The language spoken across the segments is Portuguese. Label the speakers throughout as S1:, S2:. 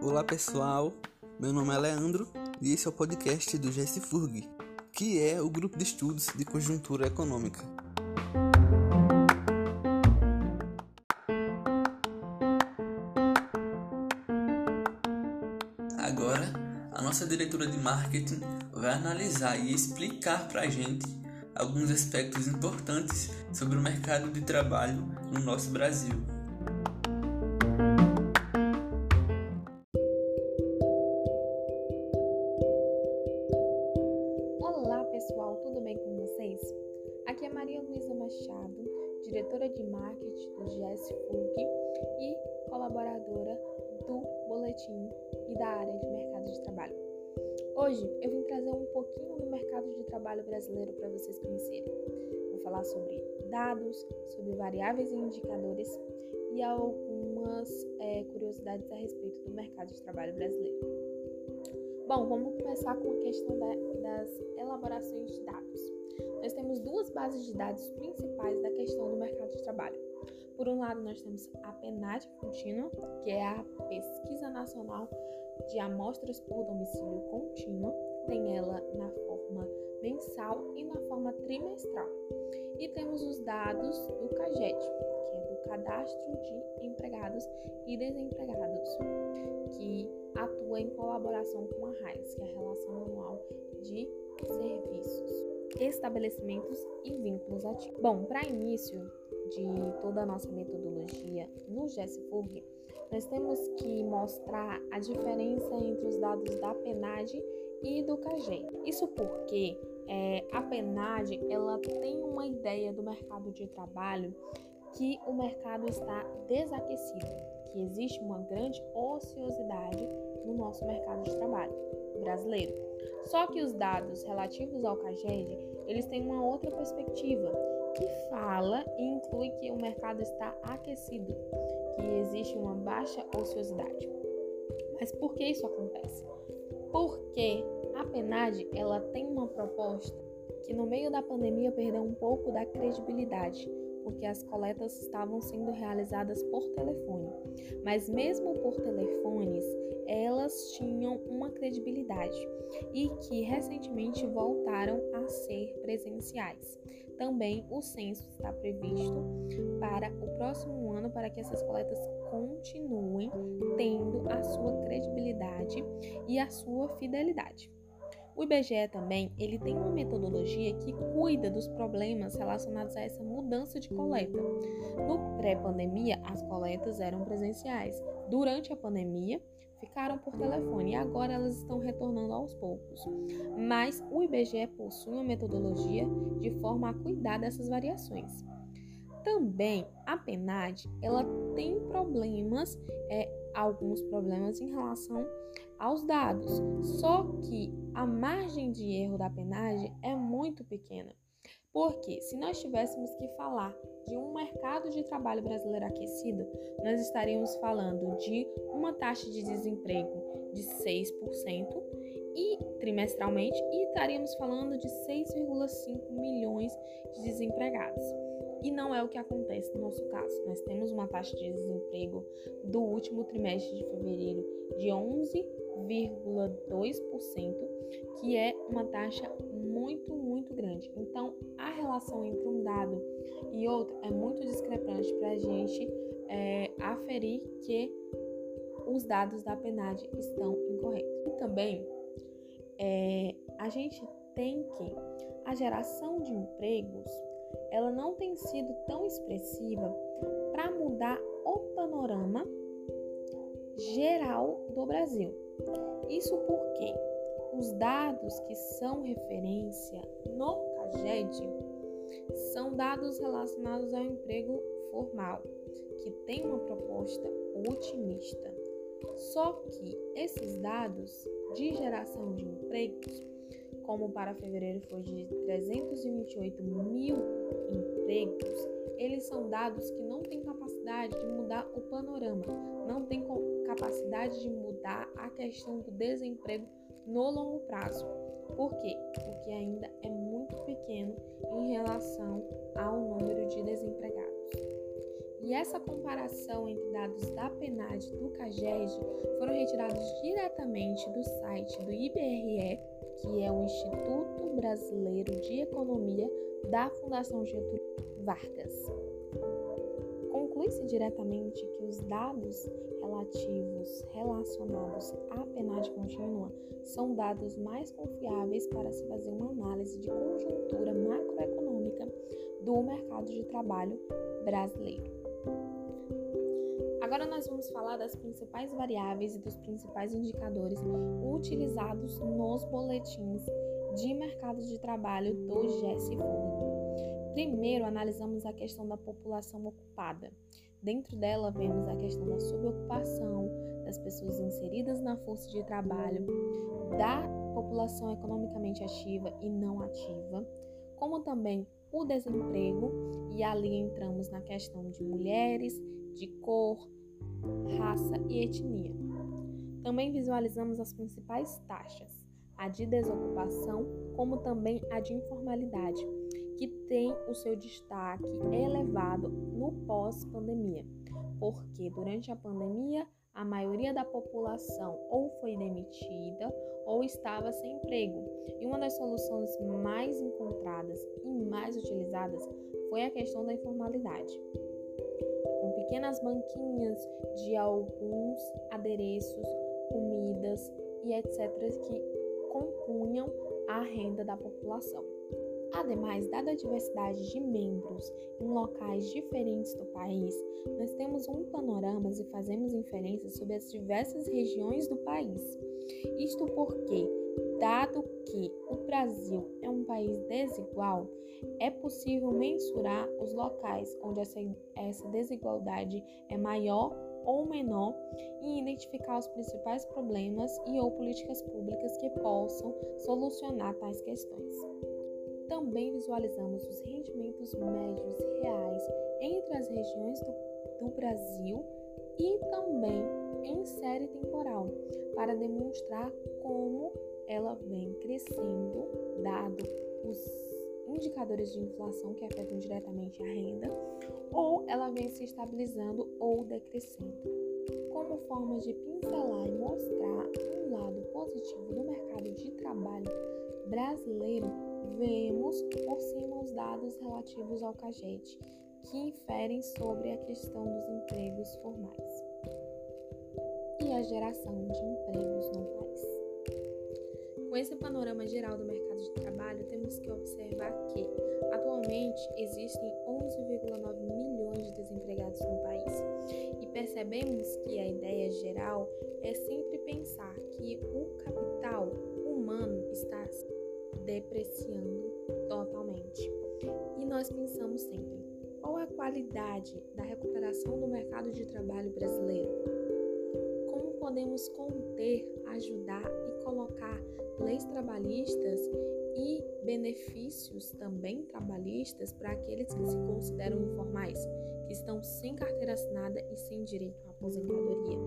S1: Olá pessoal, meu nome é Leandro e esse é o podcast do GESFURG, que é o grupo de estudos de conjuntura econômica. Agora, a nossa diretora de marketing vai analisar e explicar para a gente alguns aspectos importantes sobre o mercado de trabalho no nosso Brasil.
S2: Olá pessoal, tudo bem com vocês? Aqui é Maria Luísa Machado, diretora de marketing do GSFUG e colaboradora do Boletim e da área de mercado de trabalho. Hoje eu vim trazer um pouquinho do mercado de trabalho brasileiro para vocês conhecerem. Vou falar sobre dados, sobre variáveis e indicadores e algumas é, curiosidades a respeito do mercado de trabalho brasileiro. Bom, vamos começar com a questão da, das elaborações de dados. Nós temos duas bases de dados principais da questão do mercado de trabalho. Por um lado, nós temos a PNAD contínua, que é a Pesquisa Nacional de Amostras por Domicílio Contínua, tem ela na forma mensal e na forma trimestral. E temos os dados do CAGED, que é do Cadastro de Empregados e Desempregados, que atua em colaboração com a RAIS, que é a Relação Anual de Serviços, Estabelecimentos e Vínculos Ativos. Bom, para início de toda a nossa metodologia no GESFUG, nós temos que mostrar a diferença entre os dados da PENAD e do CAGED. Isso porque é, a PENAD ela tem uma ideia do mercado de trabalho que o mercado está desaquecido, que existe uma grande ociosidade no nosso mercado de trabalho brasileiro. Só que os dados relativos ao CAGED, eles têm uma outra perspectiva, fala e inclui que o mercado está aquecido, que existe uma baixa ociosidade. Mas por que isso acontece? Porque a PNAD, ela tem uma proposta que no meio da pandemia perdeu um pouco da credibilidade, porque as coletas estavam sendo realizadas por telefone. Mas mesmo por telefones, elas tinham uma credibilidade e que recentemente voltaram a ser presenciais. Também o censo está previsto para o próximo ano para que essas coletas continuem tendo a sua credibilidade e a sua fidelidade. O IBGE também ele tem uma metodologia que cuida dos problemas relacionados a essa mudança de coleta. No pré-pandemia, as coletas eram presenciais. Durante a pandemia, ficaram por telefone e agora elas estão retornando aos poucos. Mas o IBGE possui uma metodologia de forma a cuidar dessas variações. Também a PENAD ela tem problemas, é, alguns problemas em relação aos dados, só que a margem de erro da PENAD é muito pequena. Porque se nós tivéssemos que falar de um mercado de trabalho brasileiro aquecido, nós estaríamos falando de uma taxa de desemprego de 6% e trimestralmente e estaríamos falando de 6,5 milhões de desempregados. E não é o que acontece no nosso caso. Nós temos uma taxa de desemprego do último trimestre de fevereiro de 11,2%, que é uma taxa muito, muito grande. Então, a relação entre um dado e outro é muito discrepante para a gente é, aferir que os dados da PNAD estão incorretos. E também, é, a gente tem que a geração de empregos ela não tem sido tão expressiva para mudar o panorama geral do Brasil. Isso porque os dados que são referência no CAGED são dados relacionados ao emprego formal, que tem uma proposta otimista. Só que esses dados de geração de empregos, como para fevereiro foi de 328 mil empregos, eles são dados que não têm capacidade de mudar o panorama, não têm capacidade de mudar a questão do desemprego no longo prazo. Por quê? Porque ainda é muito pequeno em relação ao número de desempregados. E essa comparação entre dados da PNAD e do CAGED foram retirados diretamente do site do IBRE, que é o Instituto Brasileiro de Economia da Fundação Getúlio Vargas. Conclui-se diretamente que os dados relativos relacionados à PNAD contínua são dados mais confiáveis para se fazer uma análise de conjuntura macroeconômica do mercado de trabalho brasileiro. Agora nós vamos falar das principais variáveis e dos principais indicadores utilizados nos boletins de mercado de trabalho do GES Primeiro, analisamos a questão da população ocupada. Dentro dela, vemos a questão da subocupação, das pessoas inseridas na força de trabalho, da população economicamente ativa e não ativa, como também o desemprego, e ali entramos na questão de mulheres, de cor, raça e etnia. Também visualizamos as principais taxas, a de desocupação, como também a de informalidade, que tem o seu destaque elevado no pós-pandemia, porque durante a pandemia a maioria da população ou foi demitida ou estava sem emprego. E uma das soluções mais encontradas e mais utilizadas foi a questão da informalidade. Com pequenas banquinhas de alguns adereços, comidas e etc., que compunham a renda da população. Ademais, dada a diversidade de membros em locais diferentes do país, nós temos um panorama e fazemos inferências sobre as diversas regiões do país. Isto porque, dado que o Brasil é um país desigual, é possível mensurar os locais onde essa, essa desigualdade é maior ou menor e identificar os principais problemas e ou políticas públicas que possam solucionar tais questões. Também visualizamos os rendimentos médios reais entre as regiões do, do Brasil e também em série temporal, para demonstrar como ela vem crescendo, dado os indicadores de inflação que afetam diretamente a renda, ou ela vem se estabilizando ou decrescendo. Como forma de pincelar e mostrar um lado positivo do mercado de trabalho brasileiro, vemos por cima os dados relativos ao CAGED, que inferem sobre a questão dos empregos formais e a geração de empregos no país. Com esse panorama geral do mercado de trabalho, temos que observar que, atualmente, existem 11,9 milhões de desempregados no país e percebemos que a ideia geral é sempre pensar que o capital humano está depreciando totalmente. E nós pensamos sempre: qual a qualidade da recuperação do mercado de trabalho brasileiro? Como podemos conter, ajudar e colocar leis trabalhistas e benefícios também trabalhistas para aqueles que se consideram informais, que estão sem carteira assinada e sem direito à aposentadoria.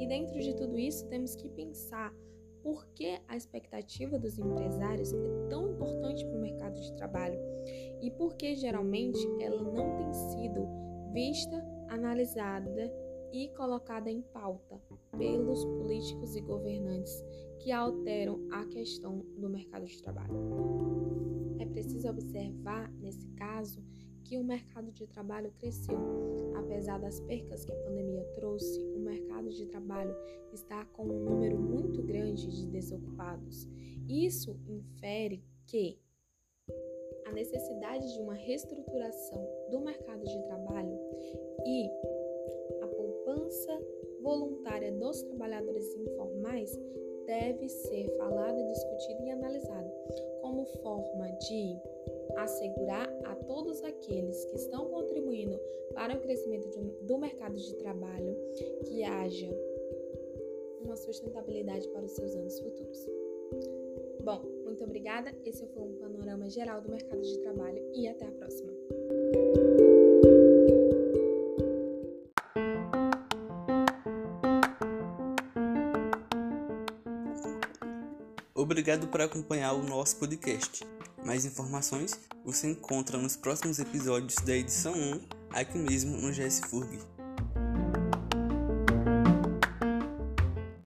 S2: E dentro de tudo isso, temos que pensar por que a expectativa dos empresários é tão importante para o mercado de trabalho e por que geralmente ela não tem sido vista, analisada e colocada em pauta pelos políticos e governantes que alteram a questão do mercado de trabalho. É preciso observar, nesse caso, que o mercado de trabalho cresceu. Apesar das percas que a pandemia trouxe, o mercado de trabalho está com um número muito grande de desocupados. Isso infere que a necessidade de uma reestruturação do mercado de trabalho e a poupança voluntária dos trabalhadores informais deve ser falada, discutida e analisada como forma de assegurar a todos aqueles que estão contribuindo para o crescimento do mercado de trabalho que haja uma sustentabilidade para os seus anos futuros. Bom, muito obrigada. Esse foi um panorama geral do mercado de trabalho e até a próxima.
S1: Obrigado por acompanhar o nosso podcast. Mais informações você encontra nos próximos episódios da edição 1 aqui mesmo no GSFURG.